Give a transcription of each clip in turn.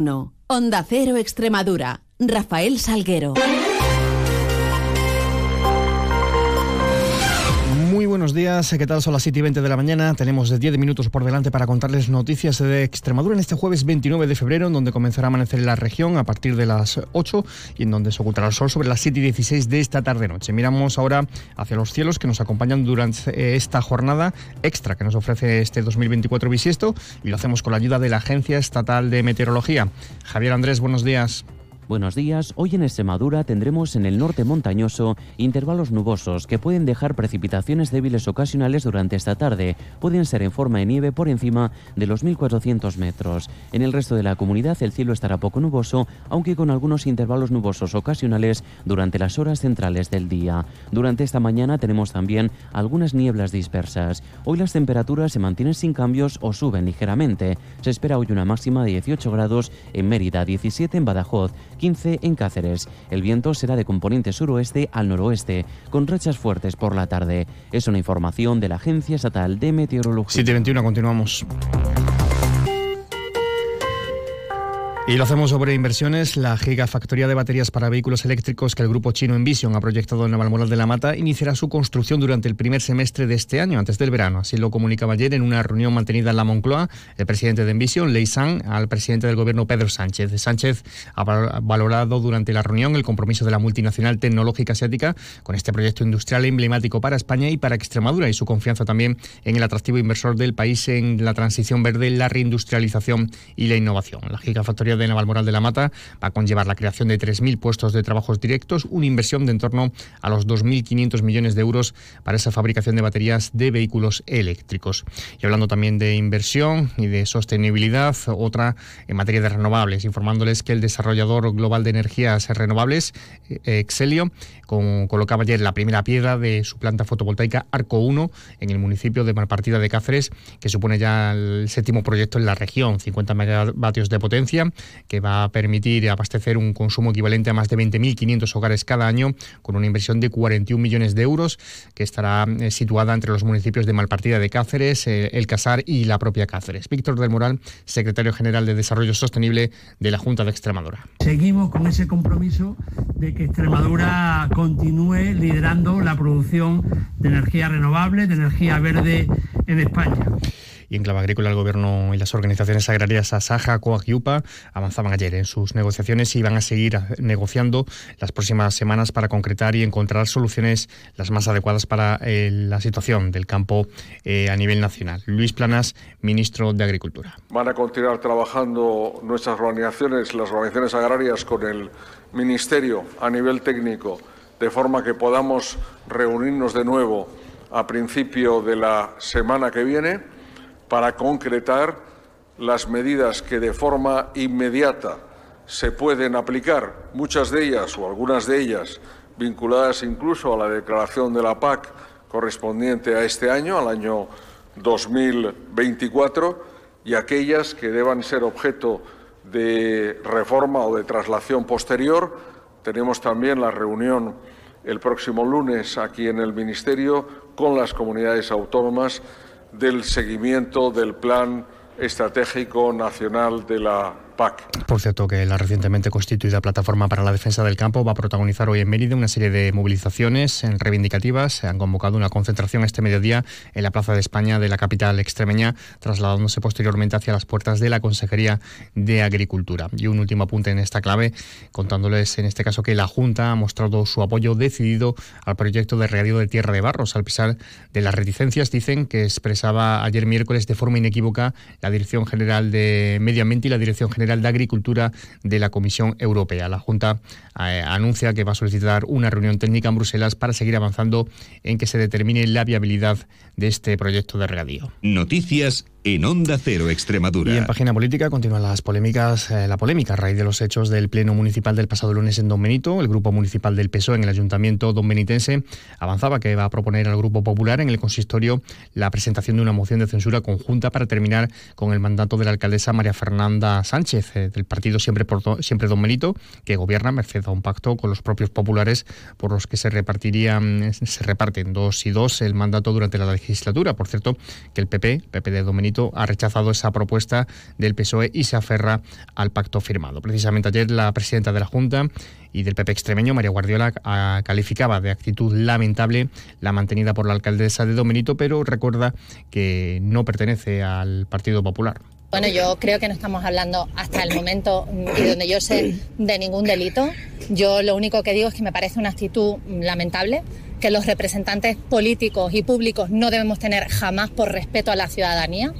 No. Onda Cero Extremadura. Rafael Salguero. Buenos días, ¿qué tal? Son las 7 y 20 de la mañana. Tenemos 10 minutos por delante para contarles noticias de Extremadura en este jueves 29 de febrero, en donde comenzará a amanecer en la región a partir de las 8 y en donde se ocultará el sol sobre las 7 y 16 de esta tarde-noche. Miramos ahora hacia los cielos que nos acompañan durante eh, esta jornada extra que nos ofrece este 2024 bisiesto y lo hacemos con la ayuda de la Agencia Estatal de Meteorología. Javier Andrés, buenos días. Buenos días. Hoy en Extremadura tendremos en el norte montañoso intervalos nubosos que pueden dejar precipitaciones débiles ocasionales durante esta tarde. Pueden ser en forma de nieve por encima de los 1.400 metros. En el resto de la comunidad el cielo estará poco nuboso, aunque con algunos intervalos nubosos ocasionales durante las horas centrales del día. Durante esta mañana tenemos también algunas nieblas dispersas. Hoy las temperaturas se mantienen sin cambios o suben ligeramente. Se espera hoy una máxima de 18 grados en Mérida, 17 en Badajoz, 15 en Cáceres. El viento será de componente suroeste al noroeste, con rachas fuertes por la tarde. Es una información de la Agencia Estatal de Meteorología. 721, continuamos. Y lo hacemos sobre inversiones. La gigafactoría de baterías para vehículos eléctricos que el grupo chino Envision ha proyectado en Navalmoral de la Mata iniciará su construcción durante el primer semestre de este año, antes del verano. Así lo comunicaba ayer en una reunión mantenida en la Moncloa el presidente de Envision, Lei Sang, al presidente del gobierno Pedro Sánchez. Sánchez ha valorado durante la reunión el compromiso de la multinacional tecnológica asiática con este proyecto industrial emblemático para España y para Extremadura y su confianza también en el atractivo inversor del país en la transición verde, la reindustrialización y la innovación. La gigafactoría de Navalmoral de la Mata va a conllevar la creación de 3.000 puestos de trabajos directos, una inversión de en torno a los 2.500 millones de euros para esa fabricación de baterías de vehículos eléctricos. Y hablando también de inversión y de sostenibilidad, otra en materia de renovables, informándoles que el desarrollador global de energías renovables, eh, Excelio, colocaba ayer la primera piedra de su planta fotovoltaica Arco 1 en el municipio de Malpartida de Cáceres, que supone ya el séptimo proyecto en la región, 50 megavatios de potencia, que va a permitir abastecer un consumo equivalente a más de 20.500 hogares cada año, con una inversión de 41 millones de euros, que estará eh, situada entre los municipios de Malpartida de Cáceres, eh, El Casar y la propia Cáceres. Víctor del Moral, secretario general de Desarrollo Sostenible de la Junta de Extremadura. Seguimos con ese compromiso de que Extremadura continúe liderando la producción de energía renovable, de energía verde en España y en clave agrícola el Gobierno y las organizaciones agrarias Asaja, COAG avanzaban ayer en sus negociaciones y van a seguir negociando las próximas semanas para concretar y encontrar soluciones las más adecuadas para eh, la situación del campo eh, a nivel nacional. Luis Planas, ministro de Agricultura. Van a continuar trabajando nuestras organizaciones, las organizaciones agrarias, con el Ministerio a nivel técnico, de forma que podamos reunirnos de nuevo a principio de la semana que viene para concretar las medidas que de forma inmediata se pueden aplicar, muchas de ellas o algunas de ellas vinculadas incluso a la declaración de la PAC correspondiente a este año, al año 2024, y aquellas que deban ser objeto de reforma o de traslación posterior. Tenemos también la reunión el próximo lunes aquí en el Ministerio con las comunidades autónomas del seguimiento del Plan Estratégico Nacional de la por cierto, que la recientemente constituida Plataforma para la Defensa del Campo va a protagonizar hoy en Mérida una serie de movilizaciones reivindicativas. Se han convocado una concentración este mediodía en la Plaza de España de la capital extremeña, trasladándose posteriormente hacia las puertas de la Consejería de Agricultura. Y un último apunte en esta clave, contándoles en este caso que la Junta ha mostrado su apoyo decidido al proyecto de regadío de tierra de barros, al pesar de las reticencias, dicen, que expresaba ayer miércoles de forma inequívoca la Dirección General de Medio Ambiente y la Dirección General de Agricultura de la Comisión Europea. La Junta eh, anuncia que va a solicitar una reunión técnica en Bruselas para seguir avanzando en que se determine la viabilidad de este proyecto de regadío. Noticias en Onda Cero Extremadura. Y en página política continúan las polémicas, eh, la polémica a raíz de los hechos del Pleno Municipal del pasado lunes en Don Benito. El Grupo Municipal del PSOE en el Ayuntamiento Benitense avanzaba que va a proponer al Grupo Popular en el consistorio la presentación de una moción de censura conjunta para terminar con el mandato de la alcaldesa María Fernanda Sánchez eh, del partido Siempre, por, Siempre Don Benito, que gobierna merced a un pacto con los propios populares por los que se repartirían, se reparten dos y dos el mandato durante la legislatura. Por cierto, que el PP, PP de Don Benito, Ha rechazado esa propuesta del PSOE y se aferra al pacto firmado. Precisamente ayer la presidenta de la Junta y del PP extremeño, María Guardiola, calificaba de actitud lamentable la mantenida por la alcaldesa de Domenito, pero recuerda que no pertenece al Partido Popular. Bueno, yo creo que no estamos hablando hasta el momento y donde yo sé de ningún delito. Yo lo único que digo es que me parece una actitud lamentable que los representantes políticos y públicos no debemos tener jamás por respeto a la ciudadanía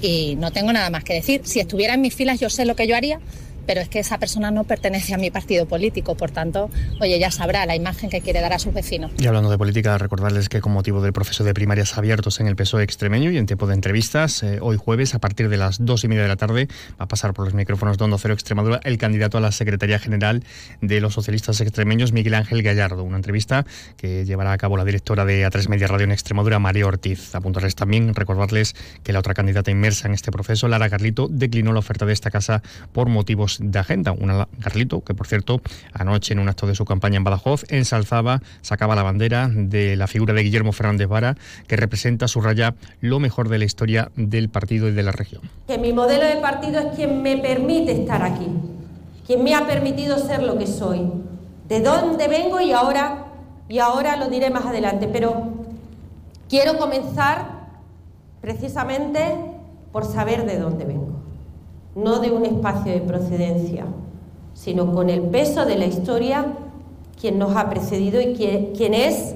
y no tengo nada más que decir. Si estuviera en mis filas yo sé lo que yo haría, pero es que esa persona no pertenece a mi partido político, por tanto, oye, ya sabrá la imagen que quiere dar a sus vecinos. Y hablando de política, recordarles que con motivo del proceso de primarias abiertos en el PSOE extremeño y en tiempo de entrevistas, eh, hoy jueves, a partir de las dos y media de la tarde, va a pasar por los micrófonos de Hondo Cero Extremadura el candidato a la Secretaría General de los Socialistas Extremeños, Miguel Ángel Gallardo. Una entrevista que llevará a cabo la directora de A3 Media Radio en Extremadura, María Ortiz. Apuntarles también, recordarles que la otra candidata inmersa en este proceso, Lara Carlito, declinó la oferta de esta casa por motivos de agenda. Una Carlito, que por cierto, anoche en un acto de su campaña en Badajoz, ensalzaba, sacaba la bandera de la figura de Guillermo Fernández Vara, que representa, subraya, lo mejor de la historia del partido y de la región. Que mi modelo de partido es quien me permite estar aquí, quien me ha permitido ser lo que soy, de dónde vengo y ahora, y ahora lo diré más adelante, pero quiero comenzar precisamente por saber de dónde vengo no de un espacio de procedencia, sino con el peso de la historia, quien nos ha precedido y quien, es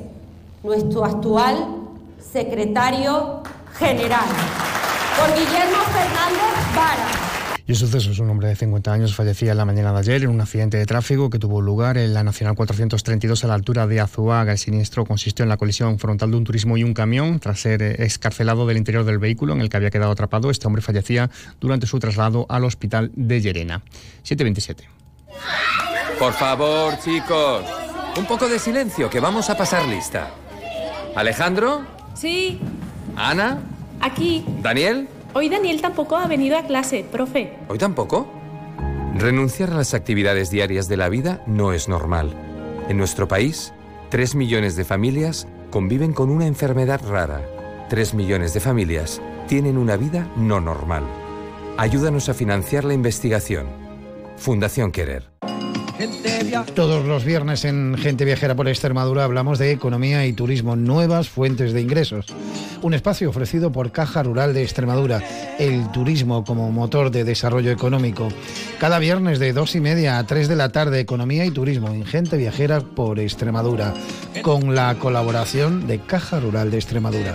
nuestro actual secretario general, por Guillermo Fernández Vara. Y el suceso es un hombre de 50 años fallecía en la mañana de ayer en un accidente de tráfico que tuvo lugar en la Nacional 432 a la altura de Azuaga. El siniestro consistió en la colisión frontal de un turismo y un camión. Tras ser escarcelado del interior del vehículo en el que había quedado atrapado, este hombre fallecía durante su traslado al hospital de Llerena. 727. Por favor, chicos, un poco de silencio, que vamos a pasar lista. Alejandro. Sí. Ana. Aquí. Daniel. Hoy Daniel tampoco ha venido a clase, profe. ¿Hoy tampoco? Renunciar a las actividades diarias de la vida no es normal. En nuestro país, 3 millones de familias conviven con una enfermedad rara. 3 millones de familias tienen una vida no normal. Ayúdanos a financiar la investigación. Fundación Querer. Todos los viernes en Gente Viajera por Extremadura hablamos de economía y turismo, nuevas fuentes de ingresos. Un espacio ofrecido por Caja Rural de Extremadura, el turismo como motor de desarrollo económico. Cada viernes de dos y media a tres de la tarde, economía y turismo en Gente Viajera por Extremadura, con la colaboración de Caja Rural de Extremadura.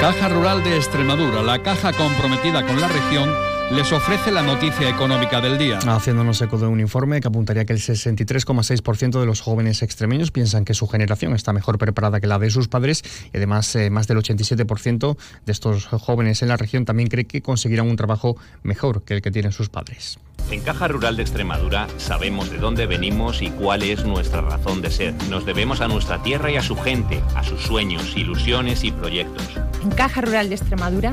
Caja Rural de Extremadura, la caja comprometida con la región les ofrece la noticia económica del día. Haciéndonos eco de un informe que apuntaría que el 63,6% de los jóvenes extremeños piensan que su generación está mejor preparada que la de sus padres y además eh, más del 87% de estos jóvenes en la región también cree que conseguirán un trabajo mejor que el que tienen sus padres. En Caja Rural de Extremadura sabemos de dónde venimos y cuál es nuestra razón de ser. Nos debemos a nuestra tierra y a su gente, a sus sueños, ilusiones y proyectos. En Caja Rural de Extremadura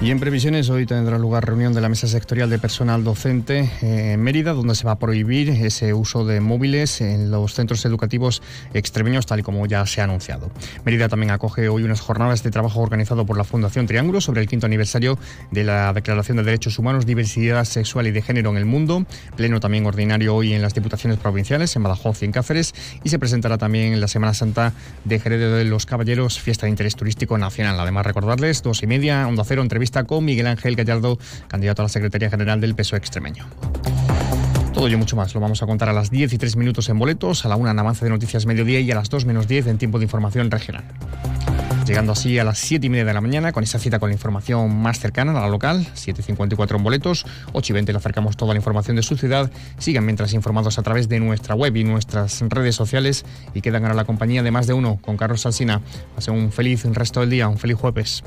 Y en previsiones, hoy tendrá lugar reunión de la mesa sectorial de personal docente en Mérida, donde se va a prohibir ese uso de móviles en los centros educativos extremeños, tal y como ya se ha anunciado. Mérida también acoge hoy unas jornadas de trabajo organizado por la Fundación Triángulo sobre el quinto aniversario de la Declaración de Derechos Humanos, Diversidad Sexual y de Género en el Mundo. Pleno también ordinario hoy en las Diputaciones Provinciales, en Badajoz y en Cáceres. Y se presentará también en la Semana Santa de Jerez de los Caballeros, fiesta de interés turístico nacional. Además, recordarles, dos y media, Onda Cero, entrevista con Miguel Ángel Gallardo, candidato a la Secretaría General del PSOE extremeño. Todo ello mucho más lo vamos a contar a las 10 y 3 minutos en boletos, a la 1 en avance de noticias mediodía y a las 2 menos 10 en tiempo de información regional. Llegando así a las 7 y media de la mañana con esa cita con la información más cercana a la local, 7.54 en boletos, 8 y 20 le acercamos toda la información de su ciudad. Sigan mientras informados a través de nuestra web y nuestras redes sociales y quedan ahora la compañía de más de uno con Carlos Salsina. Pasen un feliz resto del día, un feliz jueves.